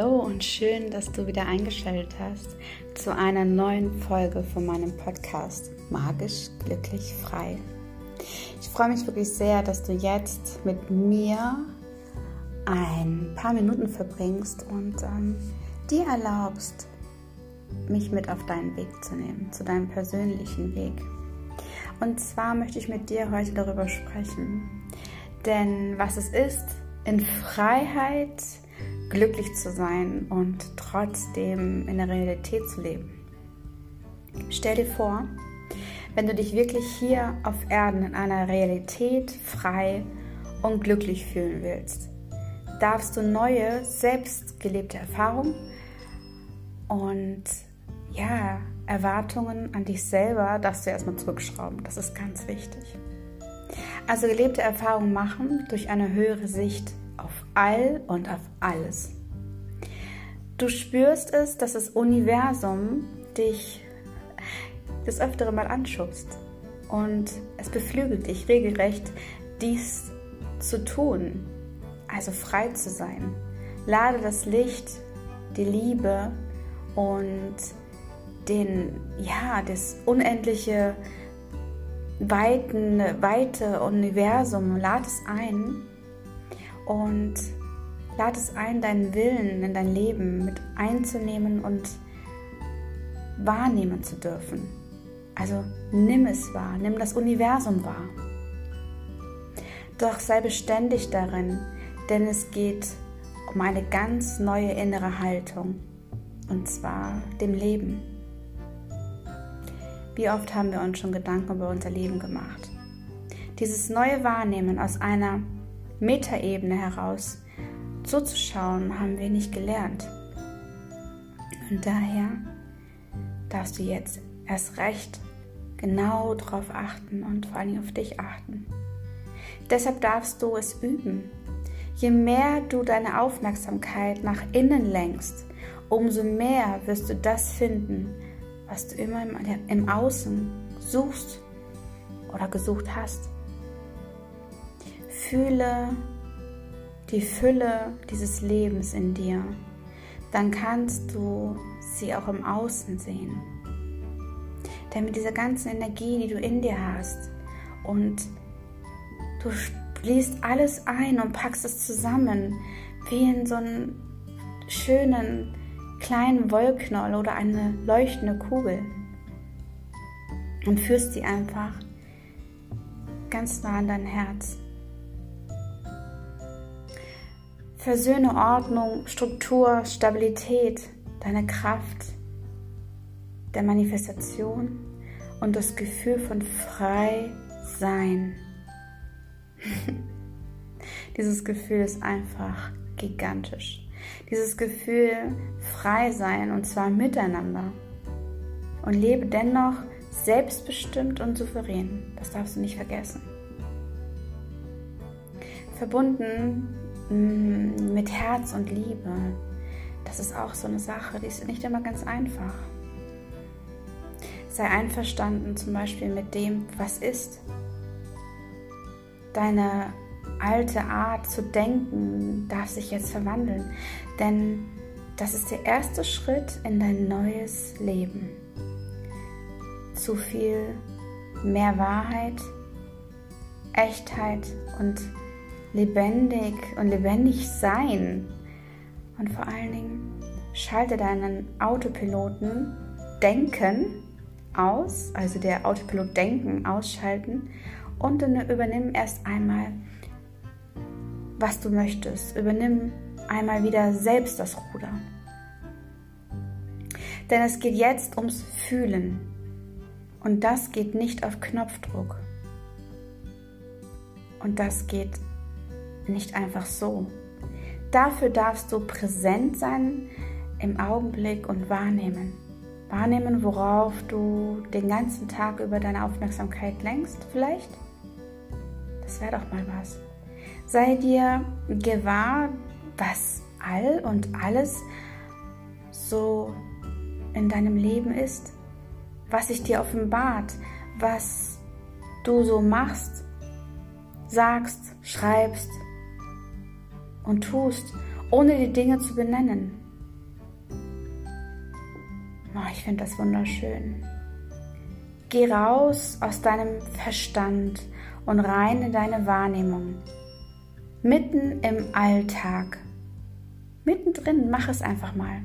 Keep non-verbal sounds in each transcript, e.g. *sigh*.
Hallo und schön, dass du wieder eingeschaltet hast zu einer neuen Folge von meinem Podcast Magisch, glücklich, frei. Ich freue mich wirklich sehr, dass du jetzt mit mir ein paar Minuten verbringst und ähm, dir erlaubst, mich mit auf deinen Weg zu nehmen, zu deinem persönlichen Weg. Und zwar möchte ich mit dir heute darüber sprechen. Denn was es ist, in Freiheit glücklich zu sein und trotzdem in der Realität zu leben. Stell dir vor, wenn du dich wirklich hier auf Erden in einer Realität frei und glücklich fühlen willst, darfst du neue, selbstgelebte Erfahrungen und ja, Erwartungen an dich selber darfst du erstmal zurückschrauben. Das ist ganz wichtig. Also gelebte Erfahrungen machen durch eine höhere Sicht auf all und auf alles. Du spürst es, dass das Universum dich das öftere Mal anschubst und es beflügelt dich regelrecht, dies zu tun, also frei zu sein. Lade das Licht, die Liebe und den, ja, das unendliche, weiten, weite Universum, lade es ein und lade es ein, deinen Willen in dein Leben mit einzunehmen und wahrnehmen zu dürfen. Also nimm es wahr, nimm das Universum wahr. Doch sei beständig darin, denn es geht um eine ganz neue innere Haltung, und zwar dem Leben. Wie oft haben wir uns schon Gedanken über unser Leben gemacht? Dieses neue Wahrnehmen aus einer Metaebene heraus zuzuschauen, haben wir nicht gelernt. Und daher darfst du jetzt erst recht genau darauf achten und vor allem auf dich achten. Deshalb darfst du es üben. Je mehr du deine Aufmerksamkeit nach innen lenkst, umso mehr wirst du das finden, was du immer im, Außen suchst oder gesucht hast. Fühle die Fülle dieses Lebens in dir, dann kannst du sie auch im Außen sehen. Denn mit dieser ganzen Energie, die du in dir hast und du schließt alles ein und packst es zusammen, wie in so einen schönen kleinen Wollknoll oder eine leuchtende Kugel und führst sie einfach ganz nah an dein Herz. Versöhne Ordnung, Struktur, Stabilität, deine Kraft der Manifestation und das Gefühl von frei sein. *laughs* Dieses Gefühl ist einfach gigantisch. Dieses Gefühl frei sein und zwar miteinander. Und lebe dennoch selbstbestimmt und souverän. Das darfst du nicht vergessen. Verbunden mit Herz und Liebe. Das ist auch so eine Sache, die ist nicht immer ganz einfach. Sei einverstanden zum Beispiel mit dem, was ist. Deine alte Art zu denken darf sich jetzt verwandeln, denn das ist der erste Schritt in dein neues Leben. Zu viel mehr Wahrheit, Echtheit und lebendig und lebendig sein. Und vor allen Dingen schalte deinen Autopiloten Denken aus, also der Autopilot Denken ausschalten und übernimm erst einmal, was du möchtest. Übernimm einmal wieder selbst das Ruder. Denn es geht jetzt ums Fühlen. Und das geht nicht auf Knopfdruck. Und das geht nicht einfach so. Dafür darfst du präsent sein im Augenblick und wahrnehmen. Wahrnehmen, worauf du den ganzen Tag über deine Aufmerksamkeit lenkst, vielleicht? Das wäre doch mal was. Sei dir gewahr, was all und alles so in deinem Leben ist, was sich dir offenbart, was du so machst, sagst, schreibst, und tust, ohne die Dinge zu benennen. Oh, ich finde das wunderschön. Geh raus aus deinem Verstand und rein in deine Wahrnehmung. Mitten im Alltag. Mittendrin, mach es einfach mal.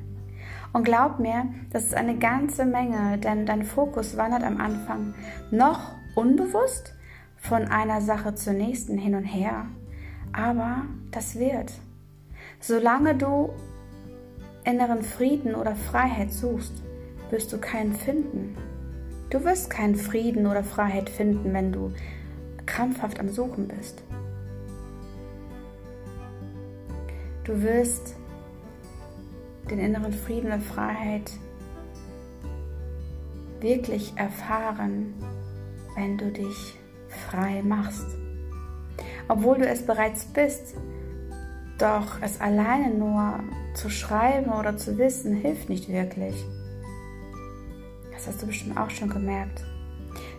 Und glaub mir, das ist eine ganze Menge, denn dein Fokus wandert am Anfang noch unbewusst von einer Sache zur nächsten hin und her. Aber das wird. Solange du inneren Frieden oder Freiheit suchst, wirst du keinen finden. Du wirst keinen Frieden oder Freiheit finden, wenn du krampfhaft am Suchen bist. Du wirst den inneren Frieden und Freiheit wirklich erfahren, wenn du dich frei machst. Obwohl du es bereits bist, doch es alleine nur zu schreiben oder zu wissen hilft nicht wirklich. Das hast du bestimmt auch schon gemerkt.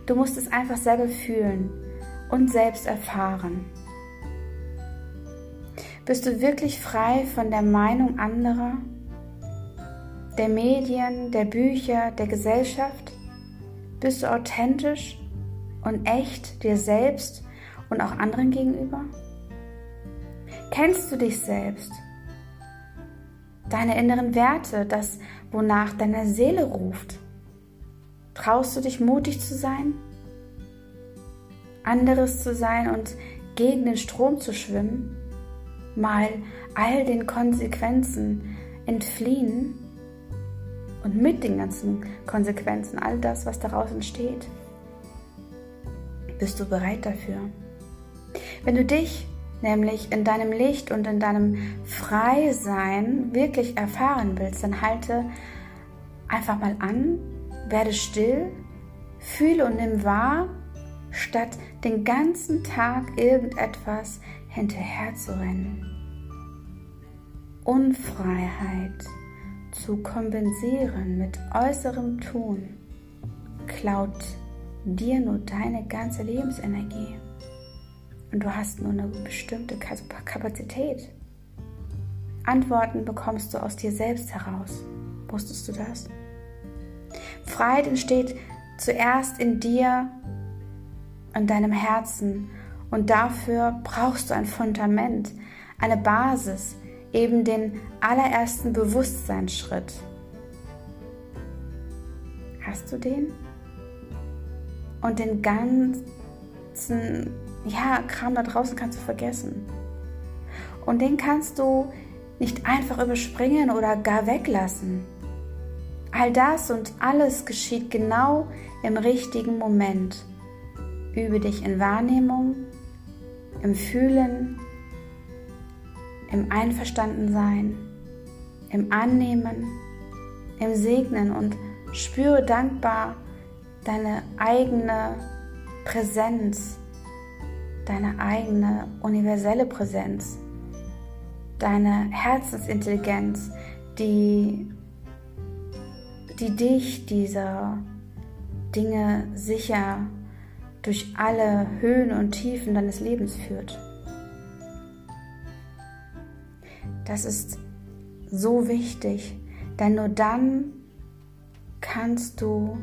Du musst es einfach selber fühlen und selbst erfahren. Bist du wirklich frei von der Meinung anderer, der Medien, der Bücher, der Gesellschaft? Bist du authentisch und echt dir selbst und auch anderen gegenüber? Kennst du dich selbst? Deine inneren Werte, das, wonach deine Seele ruft? Traust du dich mutig zu sein? Anderes zu sein und gegen den Strom zu schwimmen? Mal all den Konsequenzen entfliehen und mit den ganzen Konsequenzen, all das, was daraus entsteht? Bist du bereit dafür? Wenn du dich nämlich in deinem Licht und in deinem Freisein wirklich erfahren willst, dann halte einfach mal an, werde still, fühle und nimm wahr, statt den ganzen Tag irgendetwas hinterher zu rennen. Unfreiheit zu kompensieren mit äußerem Tun klaut dir nur deine ganze Lebensenergie. Und du hast nur eine bestimmte Kapazität. Antworten bekommst du aus dir selbst heraus. Wusstest du das? Freiheit entsteht zuerst in dir und deinem Herzen. Und dafür brauchst du ein Fundament, eine Basis, eben den allerersten Bewusstseinsschritt. Hast du den? Und den ganzen ja, Kram da draußen kannst du vergessen. Und den kannst du nicht einfach überspringen oder gar weglassen. All das und alles geschieht genau im richtigen Moment. Übe dich in Wahrnehmung, im Fühlen, im Einverstandensein, im Annehmen, im Segnen und spüre dankbar deine eigene Präsenz deine eigene universelle Präsenz, deine Herzensintelligenz, die, die dich dieser Dinge sicher durch alle Höhen und Tiefen deines Lebens führt. Das ist so wichtig, denn nur dann kannst du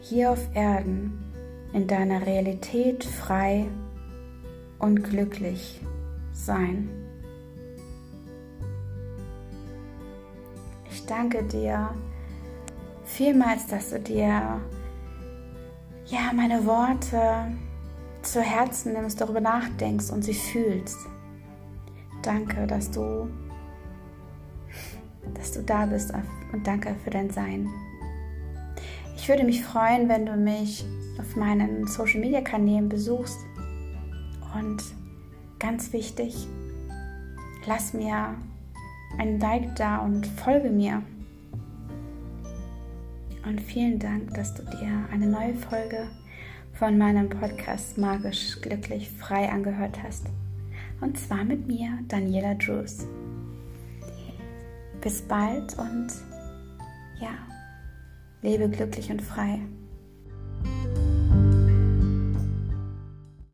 hier auf Erden in deiner Realität frei und glücklich sein. Ich danke dir vielmals, dass du dir ja meine Worte zu Herzen nimmst, darüber nachdenkst und sie fühlst. Danke, dass du dass du da bist und danke für dein Sein. Ich würde mich freuen, wenn du mich auf meinen Social Media Kanälen besuchst. Und ganz wichtig, lass mir ein Like da und folge mir. Und vielen Dank, dass du dir eine neue Folge von meinem Podcast Magisch Glücklich Frei angehört hast. Und zwar mit mir, Daniela Drews. Bis bald und ja, lebe glücklich und frei.